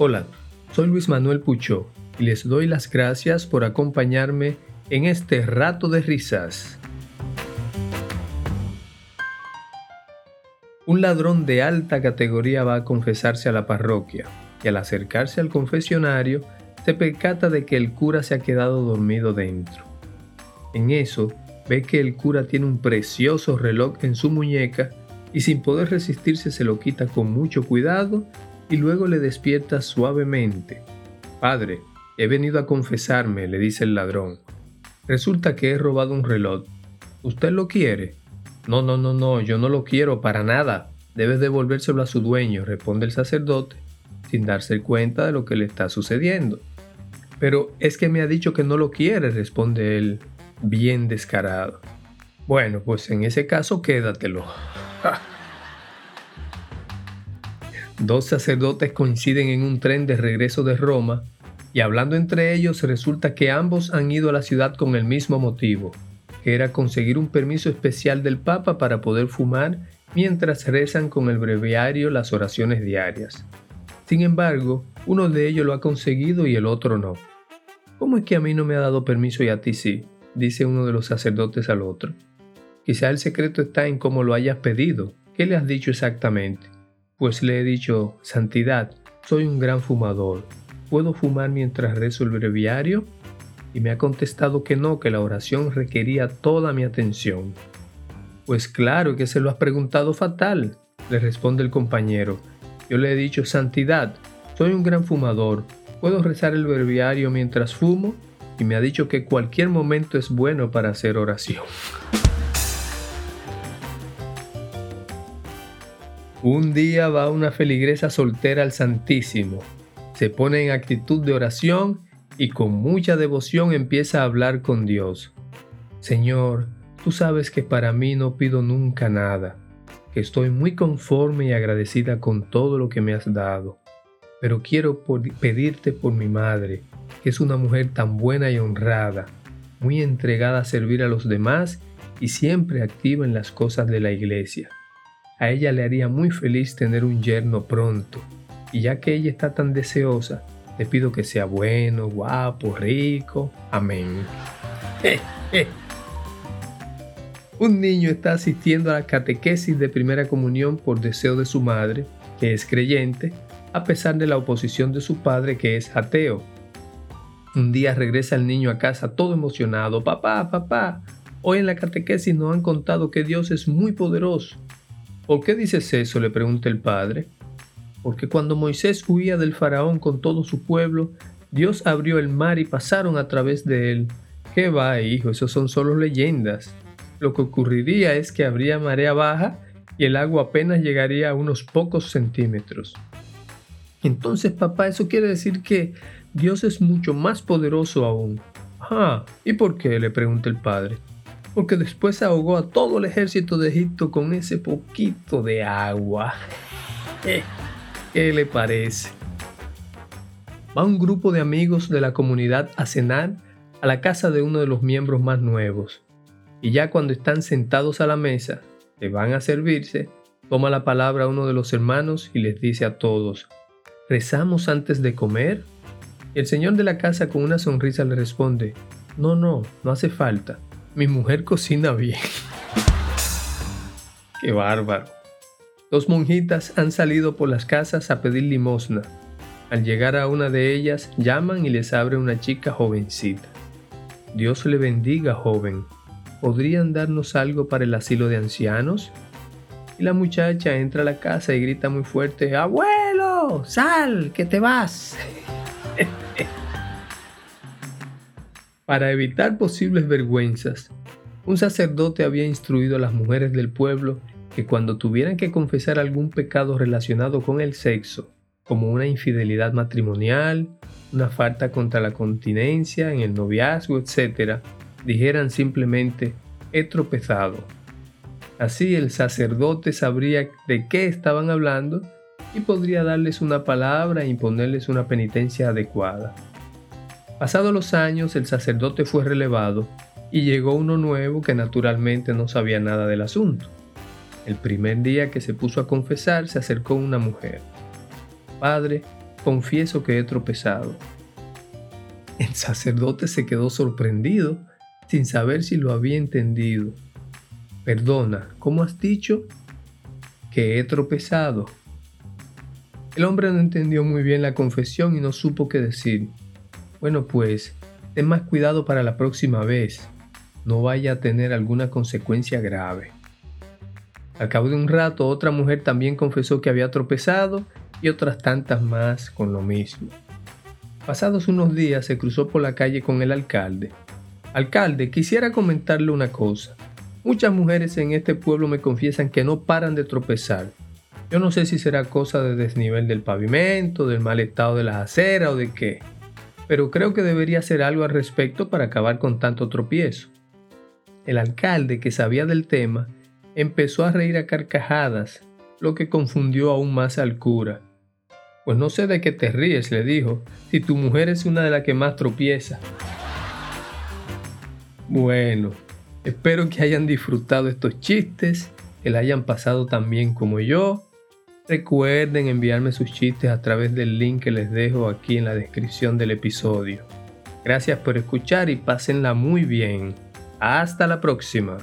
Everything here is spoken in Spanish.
Hola, soy Luis Manuel Pucho y les doy las gracias por acompañarme en este rato de risas. Un ladrón de alta categoría va a confesarse a la parroquia y al acercarse al confesionario se percata de que el cura se ha quedado dormido dentro. En eso, ve que el cura tiene un precioso reloj en su muñeca y sin poder resistirse se lo quita con mucho cuidado y luego le despierta suavemente. Padre, he venido a confesarme, le dice el ladrón. Resulta que he robado un reloj. ¿Usted lo quiere? No, no, no, no, yo no lo quiero para nada. Debes devolvérselo a su dueño, responde el sacerdote, sin darse cuenta de lo que le está sucediendo. Pero es que me ha dicho que no lo quiere, responde él, bien descarado. Bueno, pues en ese caso quédatelo. Dos sacerdotes coinciden en un tren de regreso de Roma y hablando entre ellos resulta que ambos han ido a la ciudad con el mismo motivo, que era conseguir un permiso especial del Papa para poder fumar mientras rezan con el breviario las oraciones diarias. Sin embargo, uno de ellos lo ha conseguido y el otro no. ¿Cómo es que a mí no me ha dado permiso y a ti sí? dice uno de los sacerdotes al otro. Quizá el secreto está en cómo lo hayas pedido. ¿Qué le has dicho exactamente? Pues le he dicho, Santidad, soy un gran fumador. ¿Puedo fumar mientras rezo el breviario? Y me ha contestado que no, que la oración requería toda mi atención. Pues claro que se lo has preguntado fatal, le responde el compañero. Yo le he dicho, Santidad, soy un gran fumador. ¿Puedo rezar el breviario mientras fumo? Y me ha dicho que cualquier momento es bueno para hacer oración. Un día va una feligresa soltera al Santísimo, se pone en actitud de oración y con mucha devoción empieza a hablar con Dios. Señor, tú sabes que para mí no pido nunca nada, que estoy muy conforme y agradecida con todo lo que me has dado, pero quiero pedirte por mi madre, que es una mujer tan buena y honrada, muy entregada a servir a los demás y siempre activa en las cosas de la iglesia. A ella le haría muy feliz tener un yerno pronto, y ya que ella está tan deseosa, le pido que sea bueno, guapo, rico. Amén. Un niño está asistiendo a la catequesis de primera comunión por deseo de su madre, que es creyente, a pesar de la oposición de su padre, que es ateo. Un día regresa el niño a casa todo emocionado. Papá, papá, hoy en la catequesis nos han contado que Dios es muy poderoso ¿Por qué dices eso? le pregunta el padre. Porque cuando Moisés huía del faraón con todo su pueblo, Dios abrió el mar y pasaron a través de él. ¿Qué va, hijo? Eso son solo leyendas. Lo que ocurriría es que habría marea baja y el agua apenas llegaría a unos pocos centímetros. Entonces, papá, eso quiere decir que Dios es mucho más poderoso aún. Ah, ¿y por qué? le pregunta el padre porque después ahogó a todo el ejército de Egipto con ese poquito de agua. ¿Qué le parece? Va un grupo de amigos de la comunidad a cenar a la casa de uno de los miembros más nuevos. Y ya cuando están sentados a la mesa, que van a servirse, toma la palabra uno de los hermanos y les dice a todos, ¿rezamos antes de comer? El señor de la casa con una sonrisa le responde, no, no, no hace falta. Mi mujer cocina bien. Qué bárbaro. Dos monjitas han salido por las casas a pedir limosna. Al llegar a una de ellas, llaman y les abre una chica jovencita. Dios le bendiga, joven. ¿Podrían darnos algo para el asilo de ancianos? Y la muchacha entra a la casa y grita muy fuerte, Abuelo, sal, que te vas. Para evitar posibles vergüenzas, un sacerdote había instruido a las mujeres del pueblo que cuando tuvieran que confesar algún pecado relacionado con el sexo, como una infidelidad matrimonial, una falta contra la continencia en el noviazgo, etc., dijeran simplemente, he tropezado. Así el sacerdote sabría de qué estaban hablando y podría darles una palabra e imponerles una penitencia adecuada. Pasados los años, el sacerdote fue relevado y llegó uno nuevo que naturalmente no sabía nada del asunto. El primer día que se puso a confesar, se acercó una mujer. Padre, confieso que he tropezado. El sacerdote se quedó sorprendido, sin saber si lo había entendido. Perdona, ¿cómo has dicho? Que he tropezado. El hombre no entendió muy bien la confesión y no supo qué decir. Bueno, pues, ten más cuidado para la próxima vez. No vaya a tener alguna consecuencia grave. Al cabo de un rato, otra mujer también confesó que había tropezado y otras tantas más con lo mismo. Pasados unos días se cruzó por la calle con el alcalde. Alcalde, quisiera comentarle una cosa. Muchas mujeres en este pueblo me confiesan que no paran de tropezar. Yo no sé si será cosa de desnivel del pavimento, del mal estado de las aceras o de qué, pero creo que debería hacer algo al respecto para acabar con tanto tropiezo. El alcalde, que sabía del tema, empezó a reír a carcajadas, lo que confundió aún más al cura. Pues no sé de qué te ríes, le dijo, si tu mujer es una de las que más tropieza. Bueno, espero que hayan disfrutado estos chistes, que la hayan pasado tan bien como yo. Recuerden enviarme sus chistes a través del link que les dejo aquí en la descripción del episodio. Gracias por escuchar y pásenla muy bien. Hasta la próxima.